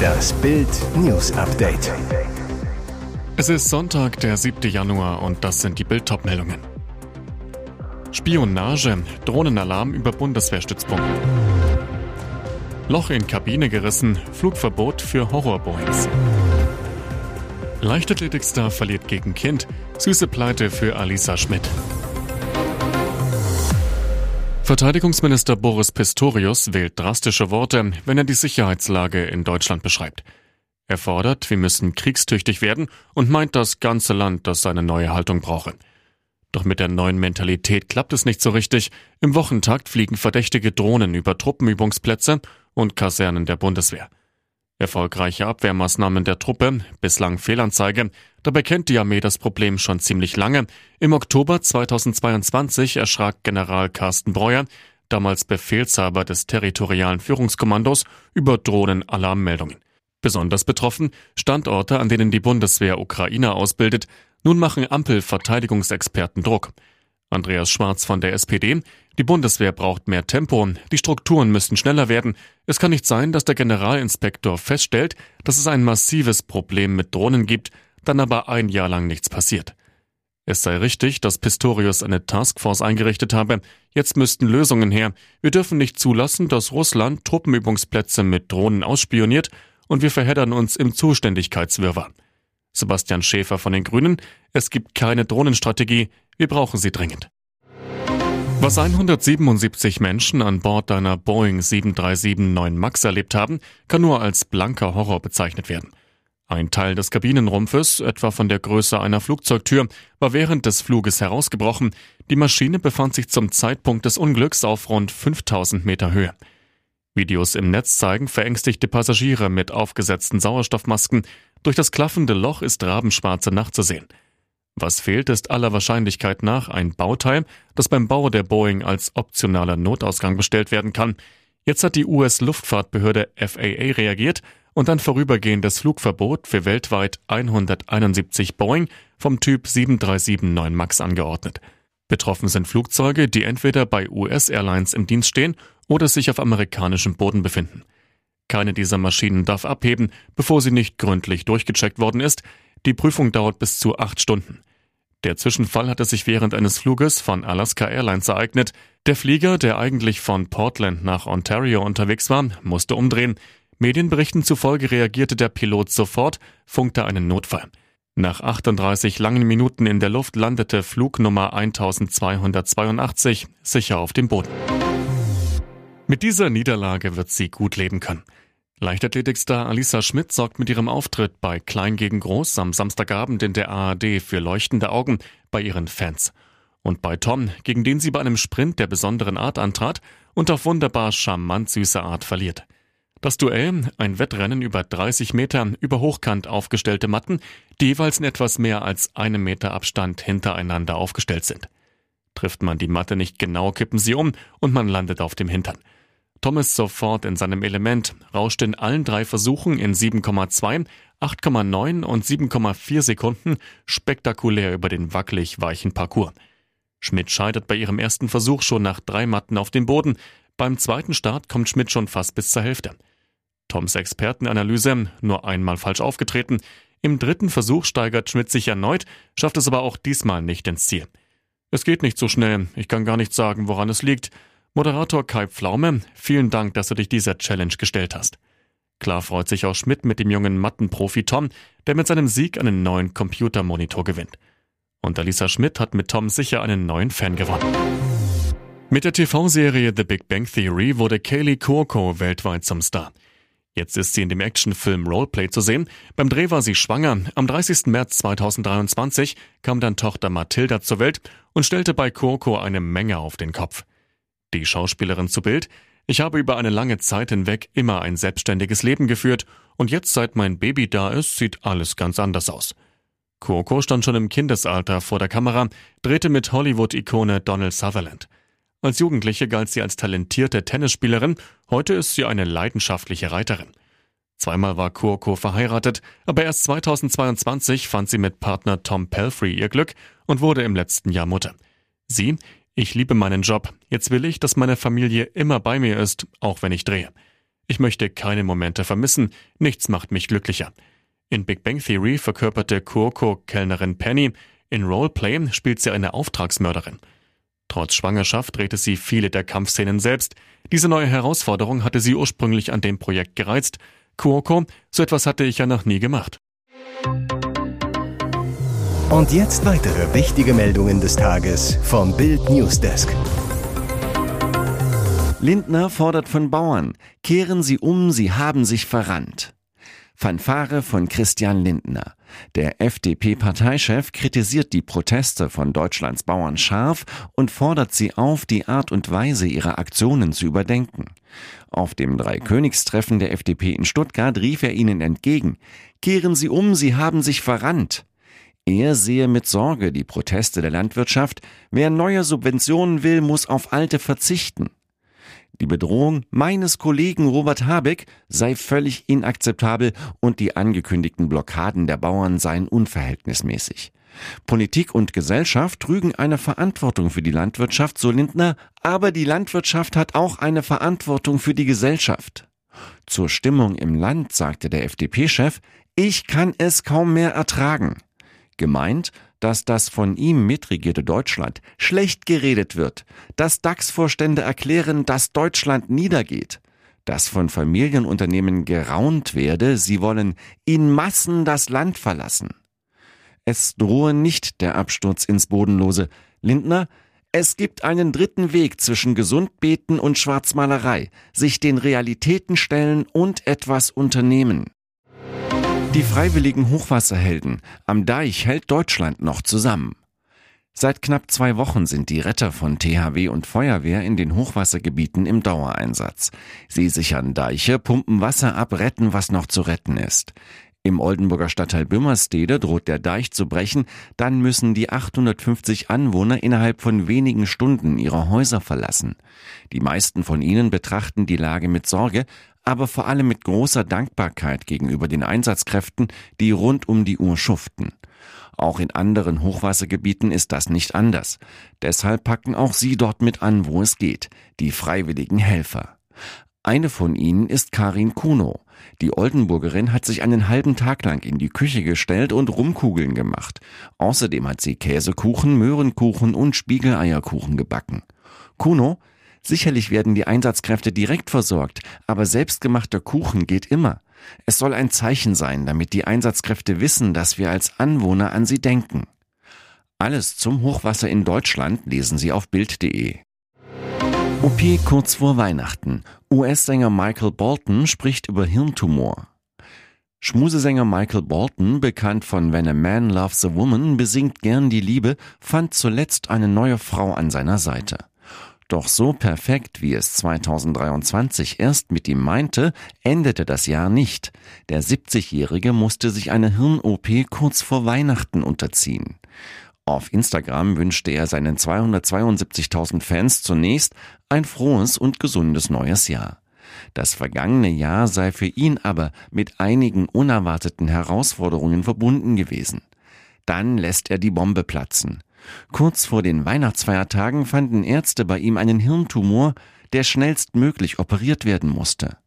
Das Bild News Update. Es ist Sonntag, der 7. Januar und das sind die Bild meldungen Spionage, Drohnenalarm über Bundeswehrstützpunkt. Loch in Kabine gerissen, Flugverbot für Horrorboeings. Leichtathletikstar verliert gegen Kind, süße Pleite für Alisa Schmidt. Verteidigungsminister Boris Pistorius wählt drastische Worte, wenn er die Sicherheitslage in Deutschland beschreibt. Er fordert, wir müssen kriegstüchtig werden und meint das ganze Land, das seine neue Haltung brauche. Doch mit der neuen Mentalität klappt es nicht so richtig. Im Wochentakt fliegen verdächtige Drohnen über Truppenübungsplätze und Kasernen der Bundeswehr. Erfolgreiche Abwehrmaßnahmen der Truppe, bislang Fehlanzeige. Dabei kennt die Armee das Problem schon ziemlich lange. Im Oktober 2022 erschrak General Carsten Breuer, damals Befehlshaber des territorialen Führungskommandos, über Drohnenalarmmeldungen. Besonders betroffen Standorte, an denen die Bundeswehr Ukrainer ausbildet. Nun machen Ampel-Verteidigungsexperten Druck. Andreas Schwarz von der SPD. Die Bundeswehr braucht mehr Tempo, die Strukturen müssen schneller werden. Es kann nicht sein, dass der Generalinspektor feststellt, dass es ein massives Problem mit Drohnen gibt, dann aber ein Jahr lang nichts passiert. Es sei richtig, dass Pistorius eine Taskforce eingerichtet habe. Jetzt müssten Lösungen her. Wir dürfen nicht zulassen, dass Russland Truppenübungsplätze mit Drohnen ausspioniert und wir verheddern uns im Zuständigkeitswirrwarr. Sebastian Schäfer von den Grünen. Es gibt keine Drohnenstrategie. Wir brauchen sie dringend. Was 177 Menschen an Bord deiner Boeing 737-9 MAX erlebt haben, kann nur als blanker Horror bezeichnet werden. Ein Teil des Kabinenrumpfes, etwa von der Größe einer Flugzeugtür, war während des Fluges herausgebrochen. Die Maschine befand sich zum Zeitpunkt des Unglücks auf rund 5000 Meter Höhe. Videos im Netz zeigen verängstigte Passagiere mit aufgesetzten Sauerstoffmasken. Durch das klaffende Loch ist rabenschwarze Nacht zu sehen. Was fehlt, ist aller Wahrscheinlichkeit nach ein Bauteil, das beim Bau der Boeing als optionaler Notausgang bestellt werden kann. Jetzt hat die US-Luftfahrtbehörde FAA reagiert und ein vorübergehendes Flugverbot für weltweit 171 Boeing vom Typ 737-9 MAX angeordnet. Betroffen sind Flugzeuge, die entweder bei US-Airlines im Dienst stehen oder sich auf amerikanischem Boden befinden. Keine dieser Maschinen darf abheben, bevor sie nicht gründlich durchgecheckt worden ist. Die Prüfung dauert bis zu acht Stunden. Der Zwischenfall hatte sich während eines Fluges von Alaska Airlines ereignet. Der Flieger, der eigentlich von Portland nach Ontario unterwegs war, musste umdrehen. Medienberichten zufolge reagierte der Pilot sofort, funkte einen Notfall. Nach 38 langen Minuten in der Luft landete Flug Nummer 1282 sicher auf dem Boden. Mit dieser Niederlage wird sie gut leben können. Leichtathletikstar Alisa Schmidt sorgt mit ihrem Auftritt bei Klein gegen Groß am Samstagabend in der ARD für leuchtende Augen bei ihren Fans. Und bei Tom, gegen den sie bei einem Sprint der besonderen Art antrat und auf wunderbar charmant süße Art verliert. Das Duell, ein Wettrennen über 30 Meter über hochkant aufgestellte Matten, die jeweils in etwas mehr als einem Meter Abstand hintereinander aufgestellt sind. Trifft man die Matte nicht genau, kippen sie um und man landet auf dem Hintern. Thomas sofort in seinem Element, rauscht in allen drei Versuchen in 7,2, 8,9 und 7,4 Sekunden spektakulär über den wackelig weichen Parcours. Schmidt scheitert bei ihrem ersten Versuch schon nach drei Matten auf den Boden. Beim zweiten Start kommt Schmidt schon fast bis zur Hälfte. Toms Expertenanalyse, nur einmal falsch aufgetreten. Im dritten Versuch steigert Schmidt sich erneut, schafft es aber auch diesmal nicht ins Ziel. Es geht nicht so schnell, ich kann gar nicht sagen, woran es liegt. Moderator Kai Pflaume, vielen Dank, dass du dich dieser Challenge gestellt hast. Klar freut sich auch Schmidt mit dem jungen Mattenprofi Tom, der mit seinem Sieg einen neuen Computermonitor gewinnt. Und Alisa Schmidt hat mit Tom sicher einen neuen Fan gewonnen. Mit der TV-Serie The Big Bang Theory wurde Kaylee Cuoco weltweit zum Star. Jetzt ist sie in dem Actionfilm Roleplay zu sehen. Beim Dreh war sie schwanger. Am 30. März 2023 kam dann Tochter Mathilda zur Welt und stellte bei Cuoco eine Menge auf den Kopf. Die Schauspielerin zu Bild. Ich habe über eine lange Zeit hinweg immer ein selbstständiges Leben geführt und jetzt, seit mein Baby da ist, sieht alles ganz anders aus. Coco stand schon im Kindesalter vor der Kamera, drehte mit Hollywood-Ikone Donald Sutherland. Als Jugendliche galt sie als talentierte Tennisspielerin, heute ist sie eine leidenschaftliche Reiterin. Zweimal war Kurko verheiratet, aber erst 2022 fand sie mit Partner Tom Pelfrey ihr Glück und wurde im letzten Jahr Mutter. Sie, ich liebe meinen Job. Jetzt will ich, dass meine Familie immer bei mir ist, auch wenn ich drehe. Ich möchte keine Momente vermissen, nichts macht mich glücklicher. In Big Bang Theory verkörperte Kurko-Kellnerin Penny, in Roleplay spielt sie eine Auftragsmörderin. Trotz Schwangerschaft drehte sie viele der Kampfszenen selbst. Diese neue Herausforderung hatte sie ursprünglich an dem Projekt gereizt. Kuoko, so etwas hatte ich ja noch nie gemacht. Und jetzt weitere wichtige Meldungen des Tages vom Bild Newsdesk. Lindner fordert von Bauern, kehren Sie um, Sie haben sich verrannt. Fanfare von Christian Lindner. Der FDP-Parteichef kritisiert die Proteste von Deutschlands Bauern scharf und fordert sie auf, die Art und Weise ihrer Aktionen zu überdenken. Auf dem Dreikönigstreffen der FDP in Stuttgart rief er ihnen entgegen, Kehren Sie um, Sie haben sich verrannt. Er sehe mit Sorge die Proteste der Landwirtschaft. Wer neue Subventionen will, muss auf alte verzichten. Die Bedrohung meines Kollegen Robert Habeck sei völlig inakzeptabel und die angekündigten Blockaden der Bauern seien unverhältnismäßig. Politik und Gesellschaft trügen eine Verantwortung für die Landwirtschaft, so Lindner, aber die Landwirtschaft hat auch eine Verantwortung für die Gesellschaft. Zur Stimmung im Land sagte der FDP-Chef, ich kann es kaum mehr ertragen. Gemeint dass das von ihm mitregierte Deutschland schlecht geredet wird, dass DAX-Vorstände erklären, dass Deutschland niedergeht, dass von Familienunternehmen geraunt werde, sie wollen in Massen das Land verlassen. Es drohe nicht der Absturz ins Bodenlose. Lindner, es gibt einen dritten Weg zwischen Gesundbeten und Schwarzmalerei, sich den Realitäten stellen und etwas unternehmen. Die freiwilligen Hochwasserhelden. Am Deich hält Deutschland noch zusammen. Seit knapp zwei Wochen sind die Retter von THW und Feuerwehr in den Hochwassergebieten im Dauereinsatz. Sie sichern Deiche, pumpen Wasser ab, retten, was noch zu retten ist. Im Oldenburger Stadtteil Bümmerstede droht der Deich zu brechen, dann müssen die 850 Anwohner innerhalb von wenigen Stunden ihre Häuser verlassen. Die meisten von ihnen betrachten die Lage mit Sorge, aber vor allem mit großer Dankbarkeit gegenüber den Einsatzkräften, die rund um die Uhr schuften. Auch in anderen Hochwassergebieten ist das nicht anders. Deshalb packen auch sie dort mit an, wo es geht, die freiwilligen Helfer. Eine von ihnen ist Karin Kuno. Die Oldenburgerin hat sich einen halben Tag lang in die Küche gestellt und Rumkugeln gemacht. Außerdem hat sie Käsekuchen, Möhrenkuchen und Spiegeleierkuchen gebacken. Kuno Sicherlich werden die Einsatzkräfte direkt versorgt, aber selbstgemachter Kuchen geht immer. Es soll ein Zeichen sein, damit die Einsatzkräfte wissen, dass wir als Anwohner an sie denken. Alles zum Hochwasser in Deutschland lesen Sie auf Bild.de. OP kurz vor Weihnachten. US-Sänger Michael Bolton spricht über Hirntumor. Schmusesänger Michael Bolton, bekannt von When a Man Loves a Woman, besingt gern die Liebe, fand zuletzt eine neue Frau an seiner Seite. Doch so perfekt, wie es 2023 erst mit ihm meinte, endete das Jahr nicht. Der 70-Jährige musste sich eine Hirn-OP kurz vor Weihnachten unterziehen. Auf Instagram wünschte er seinen 272.000 Fans zunächst ein frohes und gesundes neues Jahr. Das vergangene Jahr sei für ihn aber mit einigen unerwarteten Herausforderungen verbunden gewesen. Dann lässt er die Bombe platzen. Kurz vor den Weihnachtsfeiertagen fanden Ärzte bei ihm einen Hirntumor, der schnellstmöglich operiert werden musste.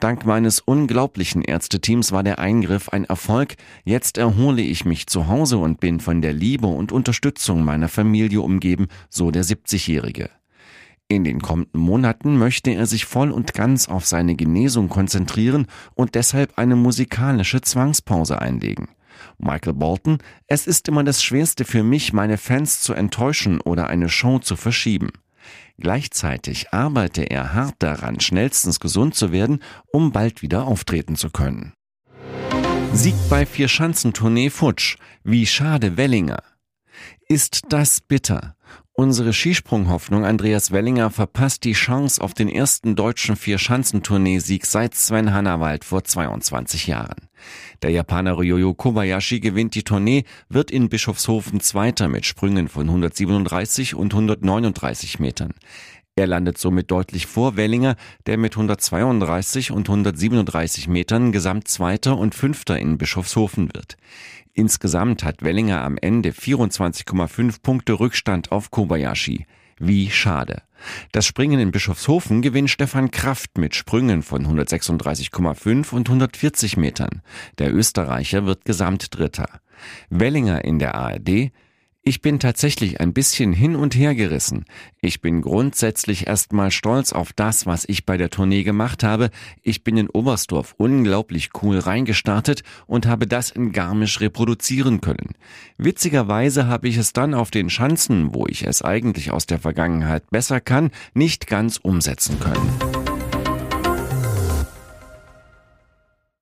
Dank meines unglaublichen Ärzteteams war der Eingriff ein Erfolg. Jetzt erhole ich mich zu Hause und bin von der Liebe und Unterstützung meiner Familie umgeben, so der 70-Jährige. In den kommenden Monaten möchte er sich voll und ganz auf seine Genesung konzentrieren und deshalb eine musikalische Zwangspause einlegen. Michael Bolton, es ist immer das Schwerste für mich, meine Fans zu enttäuschen oder eine Show zu verschieben. Gleichzeitig arbeite er hart daran, schnellstens gesund zu werden, um bald wieder auftreten zu können. Sieg bei Vier-Schanzentournee futsch. Wie schade Wellinger. Ist das bitter? Unsere Skisprunghoffnung Andreas Wellinger verpasst die Chance auf den ersten deutschen Vier-Schanzentournee-Sieg seit Sven Hannawald vor 22 Jahren. Der Japaner Ryoyo Kobayashi gewinnt die Tournee, wird in Bischofshofen Zweiter mit Sprüngen von 137 und 139 Metern. Er landet somit deutlich vor Wellinger, der mit 132 und 137 Metern Gesamtzweiter und Fünfter in Bischofshofen wird. Insgesamt hat Wellinger am Ende 24,5 Punkte Rückstand auf Kobayashi. Wie schade. Das Springen in Bischofshofen gewinnt Stefan Kraft mit Sprüngen von 136,5 und 140 Metern. Der Österreicher wird Gesamtdritter. Wellinger in der ARD ich bin tatsächlich ein bisschen hin und her gerissen. Ich bin grundsätzlich erstmal stolz auf das, was ich bei der Tournee gemacht habe. Ich bin in Oberstdorf unglaublich cool reingestartet und habe das in Garmisch reproduzieren können. Witzigerweise habe ich es dann auf den Schanzen, wo ich es eigentlich aus der Vergangenheit besser kann, nicht ganz umsetzen können.